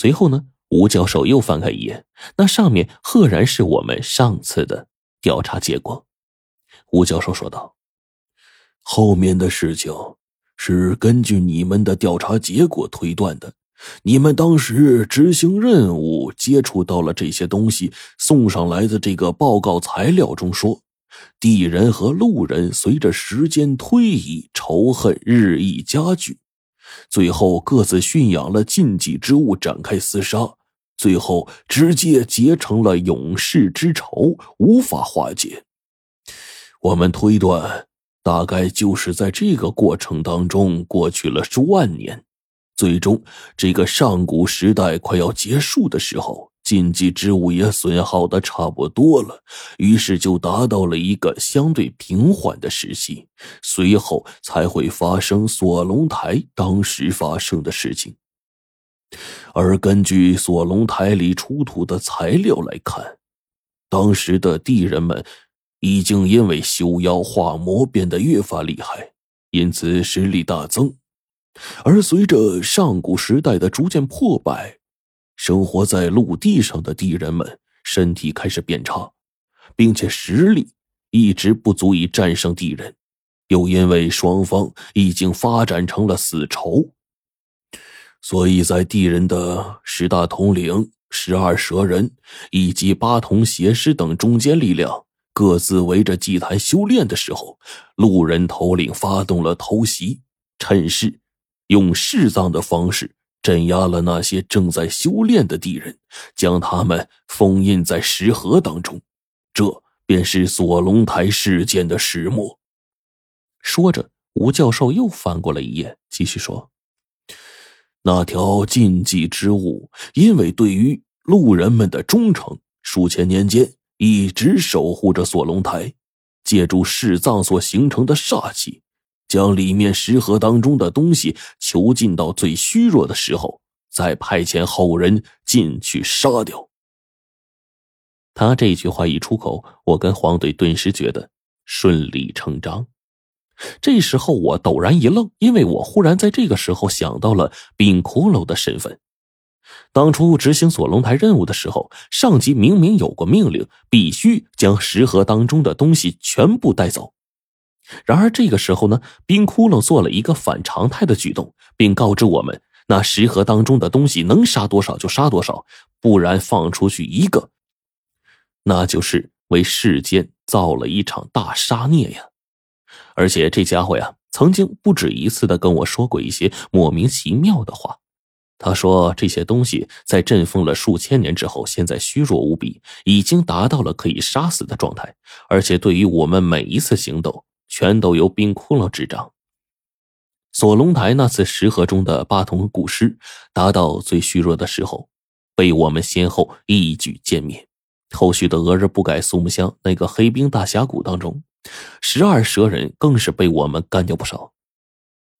随后呢，吴教授又翻开一页，那上面赫然是我们上次的调查结果。吴教授说道：“后面的事情是根据你们的调查结果推断的。你们当时执行任务接触到了这些东西，送上来的这个报告材料中说，地人和路人随着时间推移，仇恨日益加剧。”最后各自驯养了禁忌之物，展开厮杀，最后直接结成了永世之仇，无法化解。我们推断，大概就是在这个过程当中，过去了数万年，最终这个上古时代快要结束的时候。禁忌之物也损耗的差不多了，于是就达到了一个相对平缓的时期，随后才会发生锁龙台当时发生的事情。而根据锁龙台里出土的材料来看，当时的地人们已经因为修妖化魔变得越发厉害，因此实力大增。而随着上古时代的逐渐破败。生活在陆地上的地人们身体开始变差，并且实力一直不足以战胜地人，又因为双方已经发展成了死仇，所以在地人的十大统领、十二蛇人以及八铜邪师等中间力量各自围着祭坛修炼的时候，路人头领发动了偷袭，趁势用弑葬的方式。镇压了那些正在修炼的敌人，将他们封印在石盒当中，这便是锁龙台事件的始末。说着，吴教授又翻过了一页，继续说：“那条禁忌之物，因为对于路人们的忠诚，数千年间一直守护着锁龙台，借助弑葬所形成的煞气。”将里面石盒当中的东西囚禁到最虚弱的时候，再派遣后人进去杀掉。他这句话一出口，我跟黄队顿时觉得顺理成章。这时候我陡然一愣，因为我忽然在这个时候想到了冰骷髅的身份。当初执行锁龙台任务的时候，上级明明有过命令，必须将石盒当中的东西全部带走。然而这个时候呢，冰窟窿做了一个反常态的举动，并告知我们，那石盒当中的东西能杀多少就杀多少，不然放出去一个，那就是为世间造了一场大杀孽呀！而且这家伙呀，曾经不止一次的跟我说过一些莫名其妙的话。他说这些东西在震封了数千年之后，现在虚弱无比，已经达到了可以杀死的状态，而且对于我们每一次行动。全都由冰窟窿执掌。锁龙台那次石盒中的八铜古尸达到最虚弱的时候，被我们先后一举歼灭。后续的俄日不改苏木乡那个黑冰大峡谷当中，十二蛇人更是被我们干掉不少。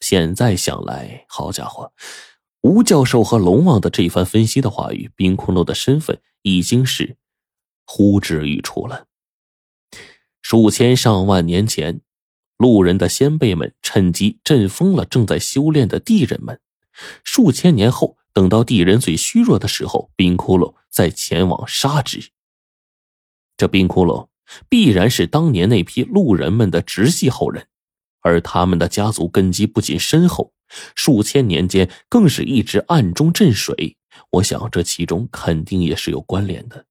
现在想来，好家伙，吴教授和龙王的这番分析的话语，冰窟窿的身份已经是呼之欲出了。数千上万年前。路人的先辈们趁机震封了正在修炼的地人们。数千年后，等到地人最虚弱的时候，冰窟窿再前往杀之。这冰窟窿必然是当年那批路人们的直系后人，而他们的家族根基不仅深厚，数千年间更是一直暗中镇水。我想，这其中肯定也是有关联的。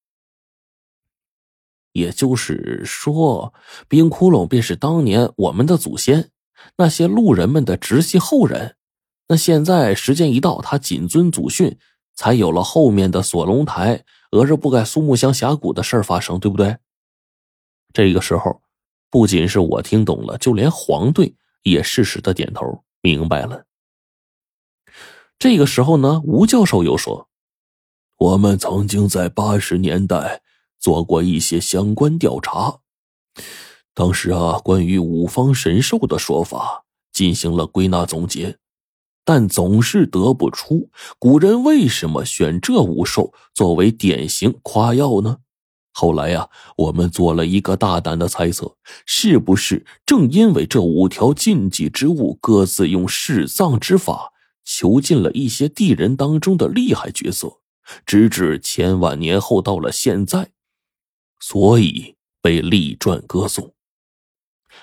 也就是说，冰窟窿便是当年我们的祖先，那些路人们的直系后人。那现在时间一到，他谨遵祖训，才有了后面的锁龙台、俄日不盖苏木乡峡谷的事儿发生，对不对？这个时候，不仅是我听懂了，就连黄队也适时的点头，明白了。这个时候呢，吴教授又说：“我们曾经在八十年代。”做过一些相关调查，当时啊，关于五方神兽的说法进行了归纳总结，但总是得不出古人为什么选这五兽作为典型夸耀呢？后来呀，我们做了一个大胆的猜测，是不是正因为这五条禁忌之物各自用弑葬之法囚禁了一些地人当中的厉害角色？直至千万年后到了现在，所以被立传歌颂。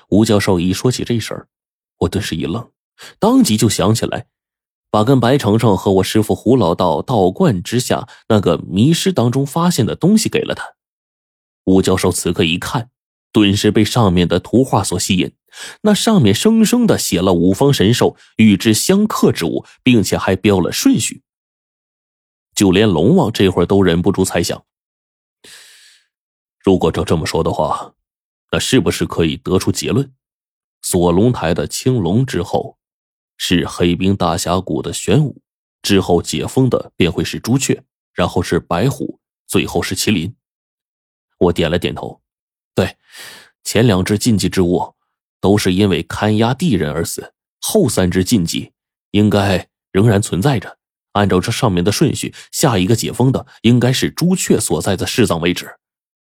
吴教授一说起这事儿，我顿时一愣，当即就想起来，把跟白程程和我师傅胡老道道观之下那个迷失当中发现的东西给了他。吴教授此刻一看，顿时被上面的图画所吸引。那上面生生的写了五方神兽与之相克之物，并且还标了顺序。就连龙王这会儿都忍不住猜想：如果照这么说的话，那是不是可以得出结论？锁龙台的青龙之后，是黑冰大峡谷的玄武，之后解封的便会是朱雀，然后是白虎，最后是麒麟。我点了点头，对，前两只禁忌之物。都是因为看押地人而死，后三只禁忌应该仍然存在着。按照这上面的顺序，下一个解封的应该是朱雀所在的世藏位置，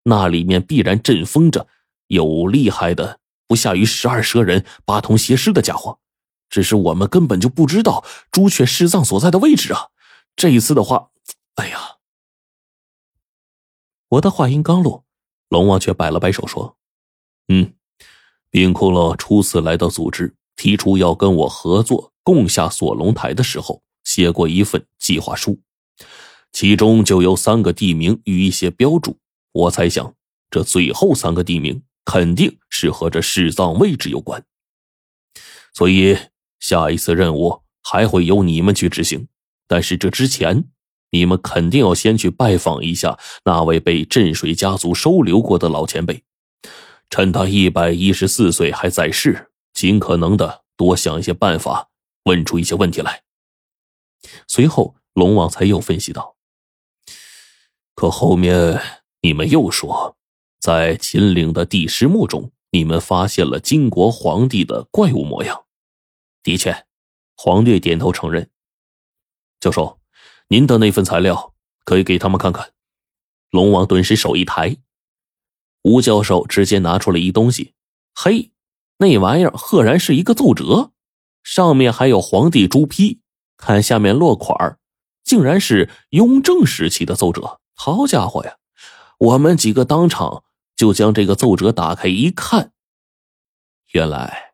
那里面必然镇封着有厉害的，不下于十二蛇人、八通邪师的家伙。只是我们根本就不知道朱雀世藏所在的位置啊！这一次的话，哎呀，我的话音刚落，龙王却摆了摆手说：“嗯。”冰窟窿初次来到组织，提出要跟我合作共下锁龙台的时候，写过一份计划书，其中就有三个地名与一些标注。我猜想，这最后三个地名肯定是和这世藏位置有关，所以下一次任务还会由你们去执行。但是这之前，你们肯定要先去拜访一下那位被镇水家族收留过的老前辈。趁他一百一十四岁还在世，尽可能的多想一些办法，问出一些问题来。随后，龙王才又分析道：“可后面你们又说，在秦岭的地师墓中，你们发现了金国皇帝的怪物模样。”的确，皇帝点头承认。教授，您的那份材料可以给他们看看。龙王顿时手一抬。吴教授直接拿出了一东西，嘿，那玩意儿赫然是一个奏折，上面还有皇帝朱批，看下面落款竟然是雍正时期的奏折。好家伙呀！我们几个当场就将这个奏折打开一看，原来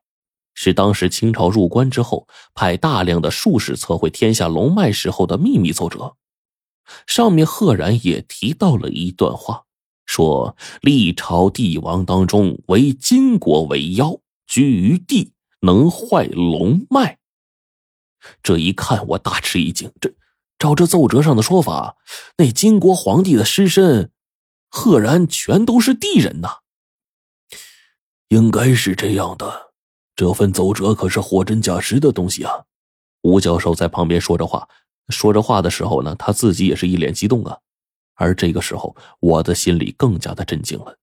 是当时清朝入关之后，派大量的术士测绘天下龙脉时候的秘密奏折，上面赫然也提到了一段话。说历朝帝王当中，唯金国为妖，居于地，能坏龙脉。这一看，我大吃一惊。这照这奏折上的说法，那金国皇帝的尸身，赫然全都是地人呐！应该是这样的。这份奏折可是货真价实的东西啊！吴教授在旁边说着话，说着话的时候呢，他自己也是一脸激动啊。而这个时候，我的心里更加的震惊了，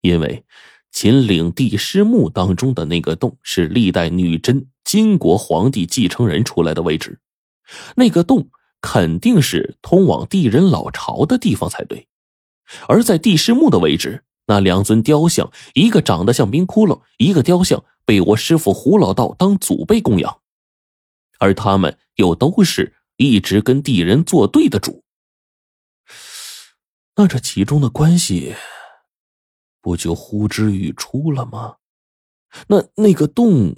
因为秦岭地师墓当中的那个洞是历代女真金国皇帝继承人出来的位置，那个洞肯定是通往地人老巢的地方才对。而在地师墓的位置，那两尊雕像，一个长得像冰窟窿，一个雕像被我师傅胡老道当祖辈供养，而他们又都是一直跟地人作对的主。那这其中的关系，不就呼之欲出了吗？那那个洞